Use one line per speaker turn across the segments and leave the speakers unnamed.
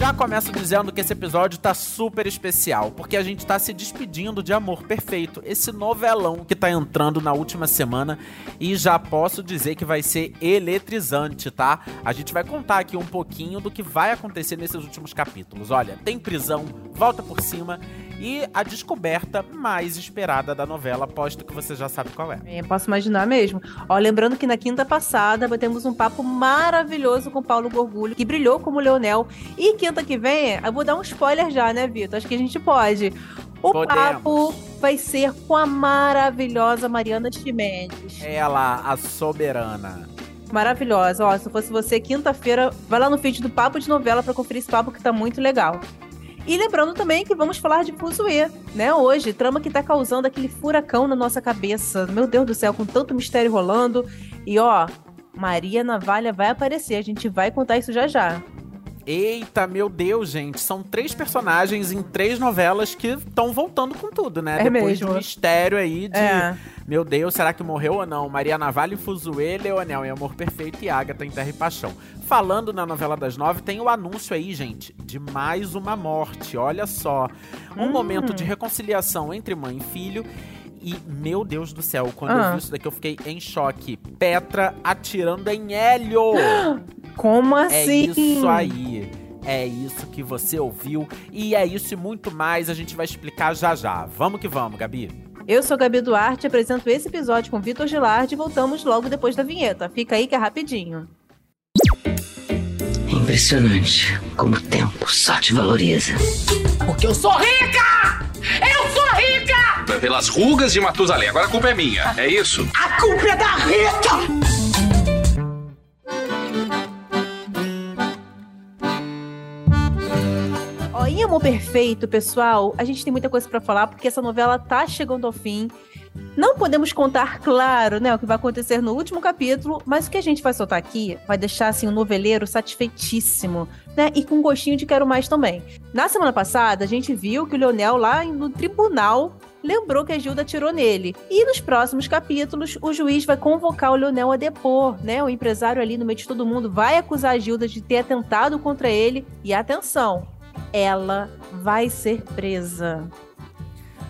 Já começo dizendo que esse episódio tá super especial, porque a gente tá se despedindo de Amor Perfeito, esse novelão que tá entrando na última semana e já posso dizer que vai ser eletrizante, tá? A gente vai contar aqui um pouquinho do que vai acontecer nesses últimos capítulos. Olha, tem prisão, volta por cima e a descoberta mais esperada da novela, aposto que você já sabe qual é.
é posso imaginar mesmo. Ó, lembrando que na quinta passada batemos um papo maravilhoso com Paulo Gorgulho, que brilhou como Leonel. E quinta que vem, eu vou dar um spoiler já, né, Vitor? Acho que a gente pode. O Podemos. papo vai ser com a maravilhosa Mariana Chimenez.
Ela, a soberana
maravilhosa. Ó, se fosse você, quinta-feira, vai lá no feed do Papo de Novela para conferir esse papo que tá muito legal. E lembrando também que vamos falar de Fuzue, né? Hoje, trama que tá causando aquele furacão na nossa cabeça. Meu Deus do céu, com tanto mistério rolando. E ó, Maria Navalha vai aparecer, a gente vai contar isso já já.
Eita, meu Deus, gente. São três personagens em três novelas que estão voltando com tudo, né?
É
Depois
mesmo.
de um mistério aí de. É. Meu Deus, será que morreu ou não? Maria Navalha, Fuzue, Leonel em Amor Perfeito e Agatha em Terra e Paixão. Falando na novela das nove, tem o anúncio aí, gente, de mais uma morte. Olha só. Um hum. momento de reconciliação entre mãe e filho. E, meu Deus do céu, quando ah. eu vi isso daqui, eu fiquei em choque. Petra atirando em Hélio!
Como assim? É
isso aí. É isso que você ouviu. E é isso e muito mais. A gente vai explicar já já. Vamos que vamos, Gabi.
Eu sou Gabi Duarte, apresento esse episódio com Vitor Gilardi e voltamos logo depois da vinheta. Fica aí que é rapidinho.
É impressionante como o tempo só te valoriza.
Porque eu sou rica! Eu sou rica!
Pelas rugas de Matusalém. Agora a culpa é minha, é isso?
A culpa é da Rita!
em Amor Perfeito, pessoal, a gente tem muita coisa para falar porque essa novela tá chegando ao fim. Não podemos contar, claro, né, o que vai acontecer no último capítulo, mas o que a gente vai soltar aqui vai deixar assim o um noveleiro satisfeitíssimo, né, e com gostinho de quero mais também. Na semana passada, a gente viu que o Leonel lá no tribunal lembrou que a Gilda atirou nele. E nos próximos capítulos, o juiz vai convocar o Leonel a depor, né? O empresário ali no meio de todo mundo vai acusar a Gilda de ter atentado contra ele. E atenção, ela vai ser presa.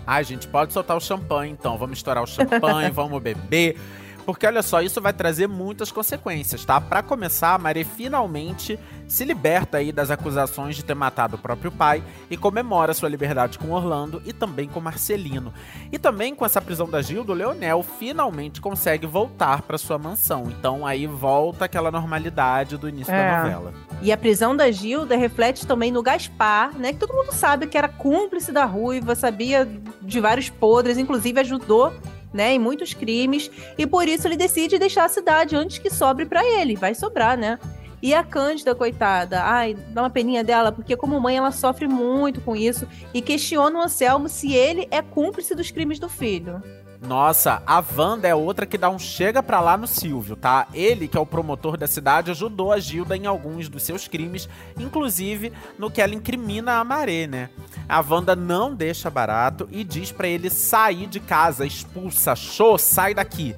Ai, gente, pode soltar o champanhe então. Vamos estourar o champanhe, vamos beber. Porque olha só, isso vai trazer muitas consequências, tá? Para começar, a Maria finalmente se liberta aí das acusações de ter matado o próprio pai e comemora sua liberdade com Orlando e também com Marcelino. E também com essa prisão da Gilda, o Leonel finalmente consegue voltar para sua mansão. Então aí volta aquela normalidade do início é. da novela.
E a prisão da Gilda reflete também no Gaspar, né? Que todo mundo sabe que era cúmplice da Ruiva, sabia de vários podres, inclusive ajudou né, em muitos crimes, e por isso ele decide deixar a cidade antes que sobre para ele. Vai sobrar, né? E a Cândida, coitada, ai, dá uma peninha dela, porque como mãe ela sofre muito com isso e questiona o Anselmo se ele é cúmplice dos crimes do filho.
Nossa, a Wanda é outra que dá um chega pra lá no Silvio, tá? Ele, que é o promotor da cidade, ajudou a Gilda em alguns dos seus crimes, inclusive no que ela incrimina a Maré, né? A Wanda não deixa barato e diz para ele sair de casa, expulsa, show, sai daqui.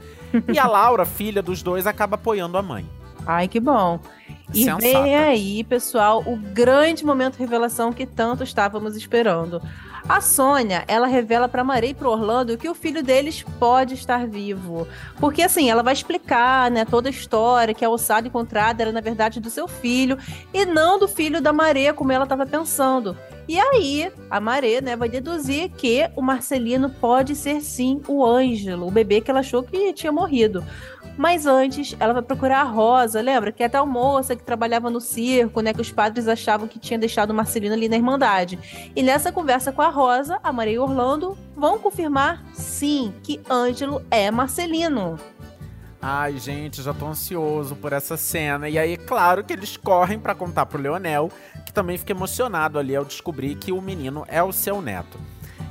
E a Laura, filha dos dois, acaba apoiando a mãe.
Ai, que bom. E Sensata. vem aí, pessoal, o grande momento de revelação que tanto estávamos esperando. A Sônia, ela revela para Maria e pro Orlando que o filho deles pode estar vivo. Porque assim, ela vai explicar, né, toda a história, que a ossada encontrada era na verdade do seu filho e não do filho da Maria, como ela estava pensando. E aí, a Maré, né, vai deduzir que o Marcelino pode ser sim o Ângelo, o bebê que ela achou que tinha morrido. Mas antes, ela vai procurar a Rosa, lembra? Que é tal moça que trabalhava no circo, né? Que os padres achavam que tinha deixado Marcelino ali na Irmandade. E nessa conversa com a Rosa, a Maria e Orlando vão confirmar, sim, que Ângelo é Marcelino.
Ai, gente, já tô ansioso por essa cena. E aí, claro que eles correm para contar pro Leonel, que também fica emocionado ali ao descobrir que o menino é o seu neto.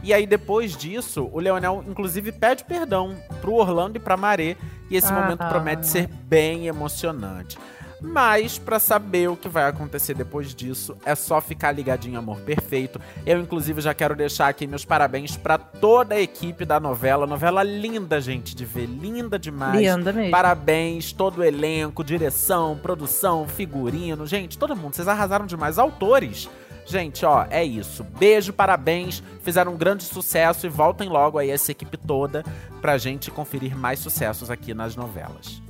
E aí, depois disso, o Leonel, inclusive, pede perdão pro Orlando e pra Maré. E esse ah, momento promete ser bem emocionante. Mas para saber o que vai acontecer depois disso, é só ficar ligadinho Amor Perfeito. Eu inclusive já quero deixar aqui meus parabéns para toda a equipe da novela. Novela linda, gente, de ver, linda demais.
Linda mesmo.
Parabéns todo o elenco, direção, produção, figurino, gente, todo mundo, vocês arrasaram demais. Autores Gente, ó, é isso. Beijo, parabéns. Fizeram um grande sucesso e voltem logo aí essa equipe toda pra gente conferir mais sucessos aqui nas novelas.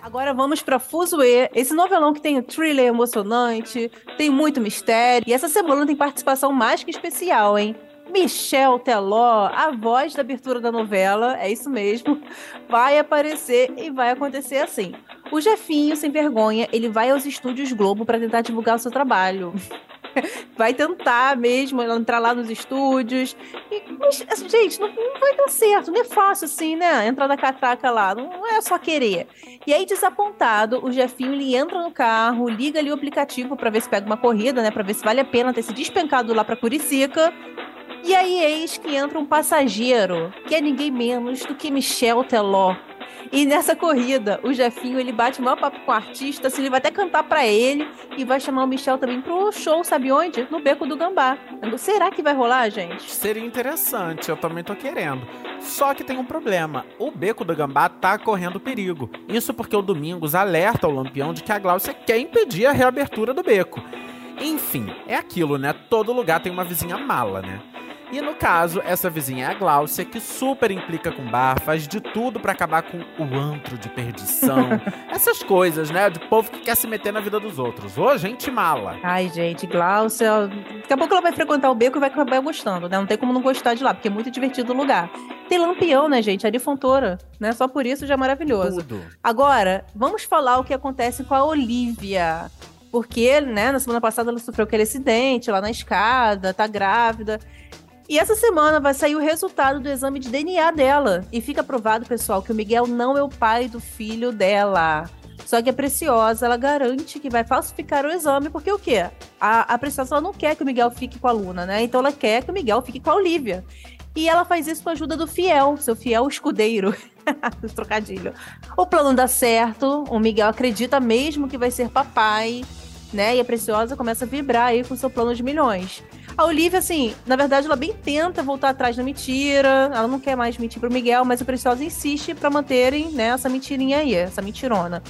Agora vamos para Fuzue, esse novelão que tem um thriller emocionante, tem muito mistério. E essa semana tem participação mais que especial, hein? Michel Teló, a voz da abertura da novela, é isso mesmo, vai aparecer e vai acontecer assim. O Jefinho, sem vergonha, ele vai aos estúdios Globo para tentar divulgar o seu trabalho. vai tentar mesmo entrar lá nos estúdios. E, mas, assim, gente, não, não, vai dar certo, não é fácil assim, né? Entrar da catraca lá, não é só querer. E aí, desapontado, o Jefinho ele entra no carro, liga ali o aplicativo para ver se pega uma corrida, né? Para ver se vale a pena ter se despencado lá para Curicica. E aí, eis que entra um passageiro, que é ninguém menos do que Michel Teló e nessa corrida, o Jefinho, ele bate o maior papo com o artista, assim, ele vai até cantar para ele e vai chamar o Michel também pro show, sabe onde? No Beco do Gambá. Será que vai rolar, gente?
Seria interessante, eu também tô querendo. Só que tem um problema. O Beco do Gambá tá correndo perigo. Isso porque o Domingos alerta o Lampião de que a Glaucia quer impedir a reabertura do beco. Enfim, é aquilo, né? Todo lugar tem uma vizinha mala, né? E no caso, essa vizinha é a Gláucia, que super implica com bar, faz de tudo para acabar com o antro de perdição. Essas coisas, né? De povo que quer se meter na vida dos outros. Ô, gente mala.
Ai, gente, Gláucia. Daqui a pouco ela vai frequentar o beco e vai acabar gostando, né? Não tem como não gostar de lá, porque é muito divertido o lugar. Tem lampião, né, gente? Ari Fontoura, né? Só por isso já é maravilhoso. Tudo. Agora, vamos falar o que acontece com a Olivia porque, né, na semana passada ela sofreu aquele acidente lá na escada, tá grávida. E essa semana vai sair o resultado do exame de DNA dela. E fica provado, pessoal, que o Miguel não é o pai do filho dela. Só que a Preciosa, ela garante que vai falsificar o exame, porque o quê? A, a Preciosa não quer que o Miguel fique com a Luna, né? Então ela quer que o Miguel fique com a Olivia. E ela faz isso com a ajuda do Fiel, seu fiel escudeiro. Trocadilho. O plano dá certo, o Miguel acredita mesmo que vai ser papai, né? E a Preciosa começa a vibrar aí com seu plano de milhões. A Olivia, assim, na verdade, ela bem tenta voltar atrás da mentira. Ela não quer mais mentir pro Miguel, mas a Preciosa insiste para manterem, né, essa mentirinha aí, essa mentirona.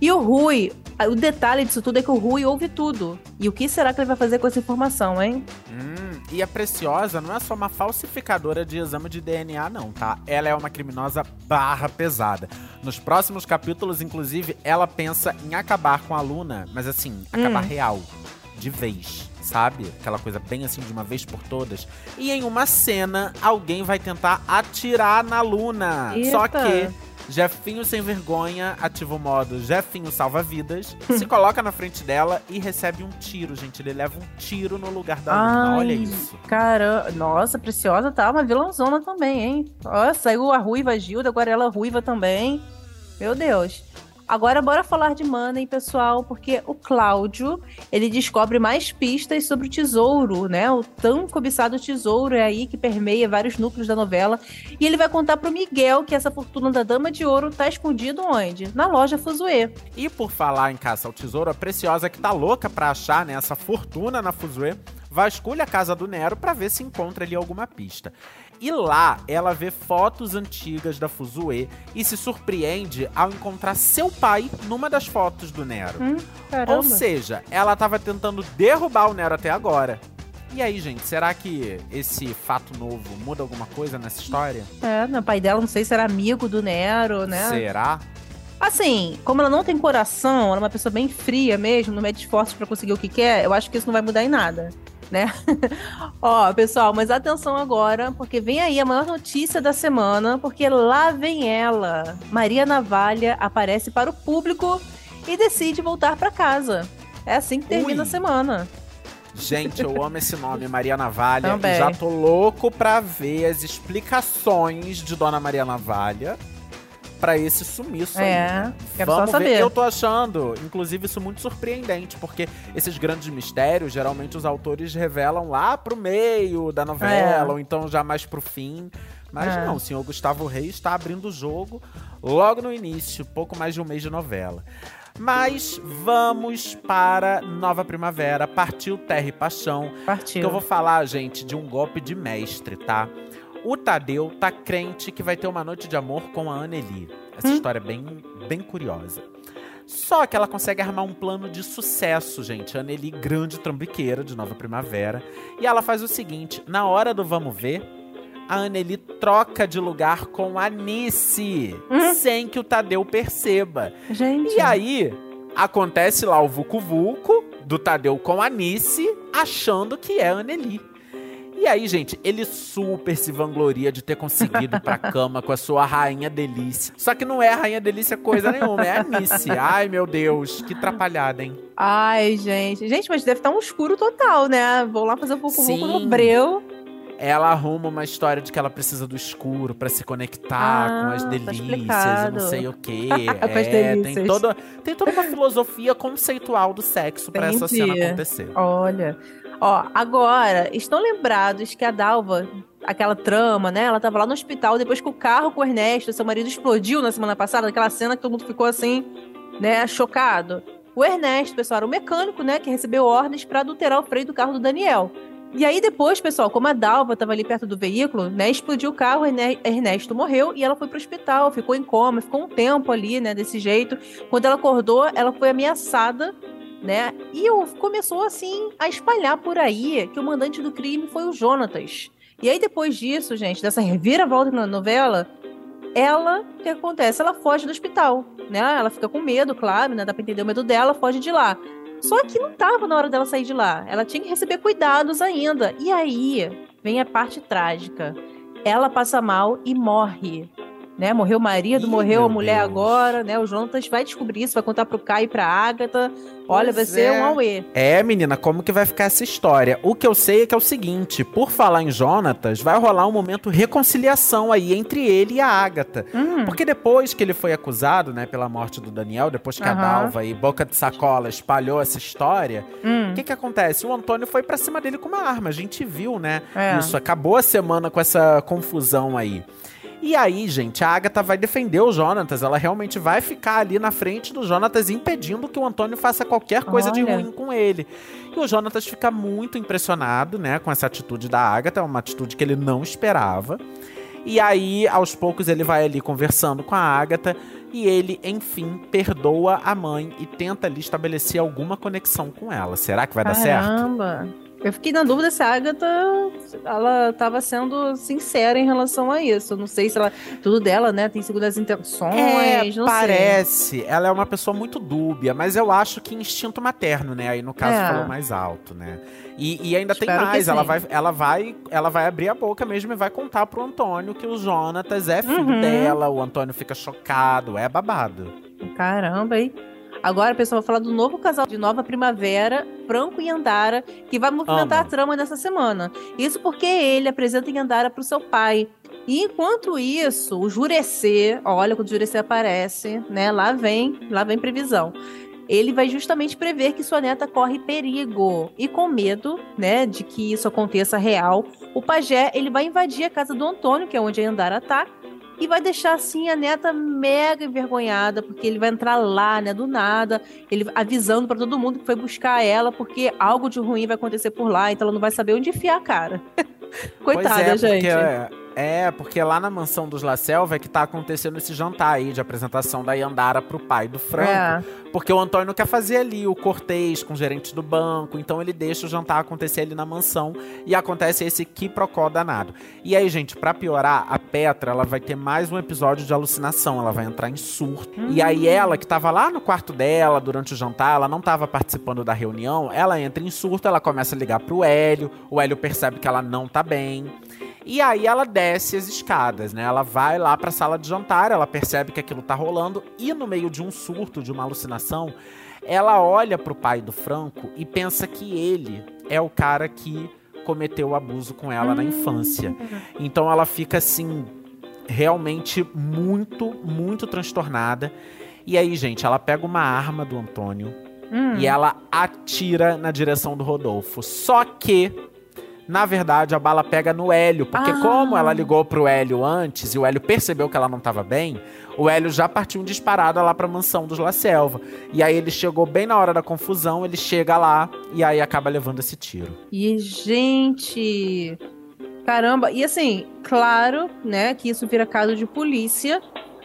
E o Rui, o detalhe disso tudo é que o Rui ouve tudo. E o que será que ele vai fazer com essa informação, hein?
Hum, e a Preciosa não é só uma falsificadora de exame de DNA, não, tá? Ela é uma criminosa barra pesada. Nos próximos capítulos, inclusive, ela pensa em acabar com a Luna, mas assim, acabar hum. real, de vez sabe? Aquela coisa bem assim de uma vez por todas. E em uma cena, alguém vai tentar atirar na Luna. Eita. Só que Jefinho sem vergonha ativa o modo Jefinho salva vidas, se coloca na frente dela e recebe um tiro, gente. Ele leva um tiro no lugar da Luna. Olha isso.
Cara, nossa, Preciosa tá uma vilãozona também, hein? Ó, saiu a ruiva Gilda, agora ela ruiva também. Meu Deus. Agora bora falar de Money, pessoal, porque o Cláudio, ele descobre mais pistas sobre o tesouro, né? O tão cobiçado tesouro é aí que permeia vários núcleos da novela. E ele vai contar pro Miguel que essa fortuna da Dama de Ouro tá escondido onde? Na loja Fuzue.
E por falar em caça ao tesouro, a Preciosa que tá louca pra achar, né, essa fortuna na Fuzue, vasculha a casa do Nero para ver se encontra ali alguma pista. E lá ela vê fotos antigas da Fuzue e se surpreende ao encontrar seu pai numa das fotos do Nero. Hum, Ou seja, ela estava tentando derrubar o Nero até agora. E aí, gente, será que esse fato novo muda alguma coisa nessa história?
É, o pai dela não sei se era amigo do Nero, né?
Será?
Assim, como ela não tem coração, ela é uma pessoa bem fria mesmo, não mede esforços para conseguir o que quer, eu acho que isso não vai mudar em nada né? Ó, pessoal, mas atenção agora, porque vem aí a maior notícia da semana, porque lá vem ela. Maria Navalha aparece para o público e decide voltar para casa. É assim que termina Ui. a semana.
Gente, eu amo esse nome, Maria Navalha. Também. Já tô louco pra ver as explicações de Dona Maria Navalha para esse sumiço
é,
aí.
Quero Vamos só saber. Ver.
Eu tô achando, inclusive, isso muito surpreendente, porque esses grandes mistérios, geralmente os autores revelam lá pro meio da novela, é. ou então já mais pro fim. Mas é. não, o senhor Gustavo Reis está abrindo o jogo logo no início, pouco mais de um mês de novela. Mas vamos para Nova Primavera. Partiu Terra e Paixão.
Partiu.
Que eu vou falar, gente, de um golpe de mestre, tá? O Tadeu tá crente que vai ter uma noite de amor com a Anneli. Essa hum? história é bem, bem curiosa. Só que ela consegue armar um plano de sucesso, gente. A Anneli, grande trambiqueira de Nova Primavera. E ela faz o seguinte: na hora do vamos ver, a Anneli troca de lugar com a Nice, hum? sem que o Tadeu perceba.
Gente.
E aí, acontece lá o Vucu Vucu do Tadeu com a Nice, achando que é a Anneli. E aí, gente, ele super se vangloria de ter conseguido ir pra cama com a sua rainha delícia. Só que não é a rainha delícia coisa nenhuma, é a Nice. Ai, meu Deus, que atrapalhada, hein?
Ai, gente. Gente, mas deve estar um escuro total, né? Vou lá fazer um pouco no breu
ela arruma uma história de que ela precisa do escuro para se conectar ah, com as tá delícias tá e não sei o quê. é, tem toda, tem toda uma filosofia conceitual do sexo para essa cena acontecer.
Olha, Ó, agora, estão lembrados que a Dalva, aquela trama, né? Ela tava lá no hospital depois que o carro com o Ernesto, seu marido, explodiu na semana passada, aquela cena que todo mundo ficou assim, né, chocado. O Ernesto, pessoal, era o mecânico, né, que recebeu ordens para adulterar o freio do carro do Daniel. E aí depois, pessoal, como a Dalva estava ali perto do veículo, né, explodiu o carro, Ernesto morreu e ela foi pro hospital, ficou em coma, ficou um tempo ali, né, desse jeito. Quando ela acordou, ela foi ameaçada né? E começou assim a espalhar por aí que o mandante do crime foi o Jonatas. E aí depois disso, gente, dessa reviravolta na novela, ela, o que acontece? Ela foge do hospital, né? Ela fica com medo, claro, né? Dá pra entender o medo dela, foge de lá. Só que não tava na hora dela sair de lá. Ela tinha que receber cuidados ainda. E aí vem a parte trágica. Ela passa mal e morre né? Morreu o marido, Ih, morreu a mulher Deus. agora, né? O Jonatas vai descobrir isso, vai contar pro Kai e pra Agatha. Olha, pois vai ser é. um auê.
É, menina, como que vai ficar essa história? O que eu sei é que é o seguinte, por falar em Jonatas, vai rolar um momento reconciliação aí entre ele e a Agatha. Hum. Porque depois que ele foi acusado, né, pela morte do Daniel, depois que uhum. a Dalva e Boca de Sacola espalhou essa história, hum. o que que acontece? O Antônio foi pra cima dele com uma arma, a gente viu, né? É. Isso, acabou a semana com essa confusão aí. E aí, gente, a Agatha vai defender o Jonatas. Ela realmente vai ficar ali na frente do Jonatas, impedindo que o Antônio faça qualquer coisa Olha. de ruim com ele. E o Jonatas fica muito impressionado, né, com essa atitude da Agatha, uma atitude que ele não esperava. E aí, aos poucos, ele vai ali conversando com a Agatha e ele, enfim, perdoa a mãe e tenta ali estabelecer alguma conexão com ela. Será que vai
Caramba.
dar certo?
Caramba! Eu fiquei na dúvida se a Agatha ela estava sendo sincera em relação a isso. Eu não sei se ela. Tudo dela, né? Tem segundas intenções. É, não
parece. Sei. Ela é uma pessoa muito dúbia, mas eu acho que instinto materno, né? Aí no caso é. falou mais alto, né? E, e ainda Espero tem mais. Ela vai, ela, vai, ela vai abrir a boca mesmo e vai contar pro Antônio que o Jonatas é filho uhum. dela. O Antônio fica chocado. É babado.
Caramba, hein? Agora, pessoal, vai falar do novo casal de Nova Primavera, Franco e Andara, que vai movimentar Amo. a trama nessa semana. Isso porque ele apresenta Andara para o seu pai. E enquanto isso, o Jurecê, olha quando o Jurecê aparece, né? Lá vem, lá vem previsão. Ele vai justamente prever que sua neta corre perigo. E com medo, né, de que isso aconteça real, o pajé, ele vai invadir a casa do Antônio, que é onde a Andara tá, e vai deixar assim a neta mega envergonhada, porque ele vai entrar lá, né, do nada, ele avisando para todo mundo que foi buscar ela, porque algo de ruim vai acontecer por lá, então ela não vai saber onde enfiar a cara. Coitada,
é,
gente.
Porque é, porque lá na mansão dos La Selva é que tá acontecendo esse jantar aí de apresentação da Yandara pro pai do Franco. É. Porque o Antônio quer fazer ali o cortês com o gerente do banco, então ele deixa o jantar acontecer ali na mansão e acontece esse quiprocó danado. E aí, gente, para piorar, a Petra, ela vai ter mais um episódio de alucinação, ela vai entrar em surto. Hum. E aí ela, que tava lá no quarto dela durante o jantar, ela não tava participando da reunião, ela entra em surto, ela começa a ligar pro Hélio, o Hélio percebe que ela não tá bem. E aí ela desce as escadas, né? Ela vai lá para a sala de jantar, ela percebe que aquilo tá rolando e no meio de um surto, de uma alucinação, ela olha pro pai do Franco e pensa que ele é o cara que cometeu o abuso com ela na infância. Então ela fica assim realmente muito, muito transtornada. E aí, gente, ela pega uma arma do Antônio hum. e ela atira na direção do Rodolfo. Só que Na verdade, a bala pega no Hélio, porque
Ah.
como ela ligou pro Hélio antes e o Hélio percebeu que ela não tava bem, o Hélio já partiu um disparada lá pra mansão dos La Selva. E aí ele chegou bem na hora da confusão, ele chega lá e aí acaba levando esse tiro.
E, gente. Caramba. E assim, claro, né, que isso vira caso de polícia.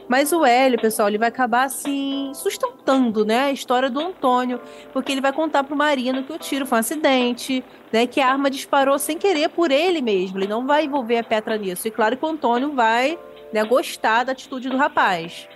Mas o Hélio, pessoal, ele vai acabar assim, sustentando, né, a história do Antônio, porque ele vai contar pro Marino que o tiro foi um acidente, né, que a arma disparou sem querer por ele mesmo. Ele não vai envolver a Petra nisso. E claro que o Antônio vai, né, gostar da atitude do rapaz.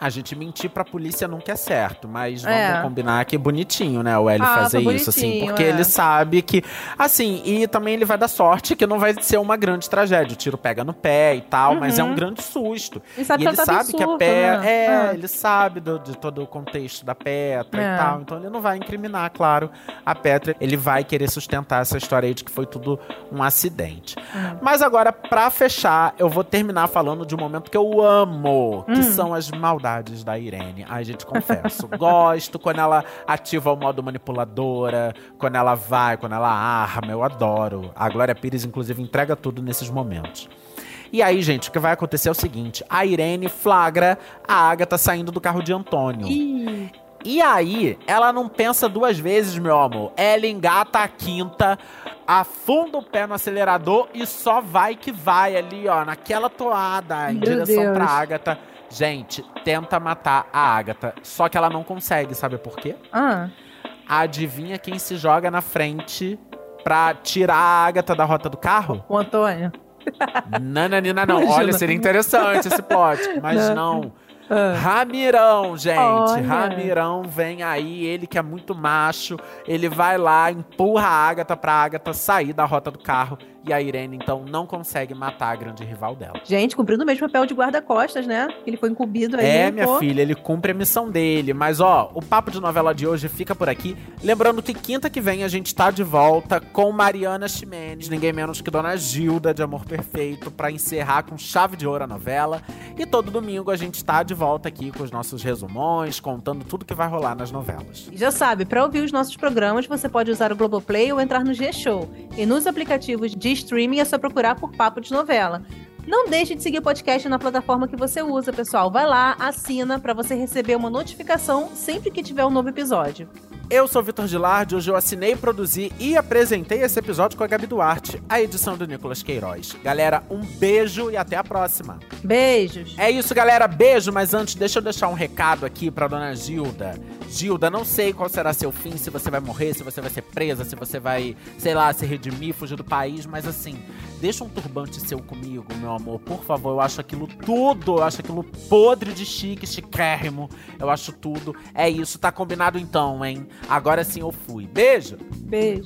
A gente mentir pra polícia nunca é certo, mas
É.
vamos combinar que é bonitinho, né? O Hélio
Ah,
fazer
foi
isso, assim, porque
é.
ele sabe que. Assim, e também ele vai dar sorte que não vai ser uma grande tragédia. O tiro pega no pé e tal, mas é um
Uhum.
grande susto.
Ele sabe
e
que
ele
tá
sabe que a
surto,
Petra.
né?
É,
Ah.
ele sabe do- de todo o contexto da Petra
É.
e tal. Então ele não vai incriminar, claro, a Petra. Ele vai querer sustentar essa história aí de que foi tudo um acidente.
Hum.
Mas agora, pra fechar, eu vou terminar falando de um momento que eu amo, que
Hum.
são as maldades da Irene. Ai, gente, confesso. Gosto quando ela ativa o modo manipuladora, quando ela vai, quando ela arma. Eu adoro. A Glória Pires, inclusive, entrega tudo nesses momentos. E aí, gente, o que vai acontecer é o seguinte: a Irene flagra a Agatha saindo do carro de Antônio.
Ih,
E aí, ela não pensa duas vezes, meu amor. Ela engata a quinta, afunda o pé no acelerador e só vai que vai ali, ó, naquela toada, em
Meu
direção
Deus.
pra Agatha. Gente, tenta matar a Agatha. Só que ela não consegue, sabe por quê?
ah,
Adivinha quem se joga na frente pra tirar a Agatha da rota do carro?
o Antônio.
Nananina, não.
Imagina.
Olha, seria interessante esse plot, mas não.
Ah.
Ramirão, gente.
Olha.
Ramirão vem aí, ele que é muito macho. Ele vai lá, empurra a Agatha pra Agatha sair da rota do carro. E a Irene, então, não consegue matar a grande rival dela.
Gente, cumprindo o mesmo papel de guarda-costas, né? Ele foi incumbido aí.
É, minha
pô.
filha, ele cumpre a missão dele. Mas, ó, o papo de novela de hoje fica por aqui. Lembrando que quinta que vem a gente tá de volta com Mariana Ximenes, ninguém menos que Dona Gilda de Amor Perfeito, pra encerrar com chave de ouro a novela. E todo domingo a gente tá de volta aqui com os nossos resumões, contando tudo que vai rolar nas novelas.
E Já sabe, para ouvir os nossos programas, você pode usar o Globoplay ou entrar no G-Show. E nos aplicativos de streaming é só procurar por Papo de Novela. Não deixe de seguir o podcast na plataforma que você usa, pessoal. Vai lá, assina para você receber uma notificação sempre que tiver um novo episódio.
Eu sou Vitor Gilardi, hoje eu assinei, produzi e apresentei esse episódio com a Gabi Duarte, a edição do Nicolas Queiroz. Galera, um beijo e até a próxima.
Beijos!
É isso, galera. Beijo, mas antes, deixa eu deixar um recado aqui pra dona Gilda. Gilda, não sei qual será seu fim, se você vai morrer, se você vai ser presa, se você vai, sei lá, se redimir, fugir do país, mas assim, deixa um turbante seu comigo, meu amor, por favor. Eu acho aquilo tudo, eu acho aquilo podre de chique, chiquérrimo. Eu acho tudo. É isso, tá combinado então, hein? Agora sim eu fui. Beijo!
Beijo!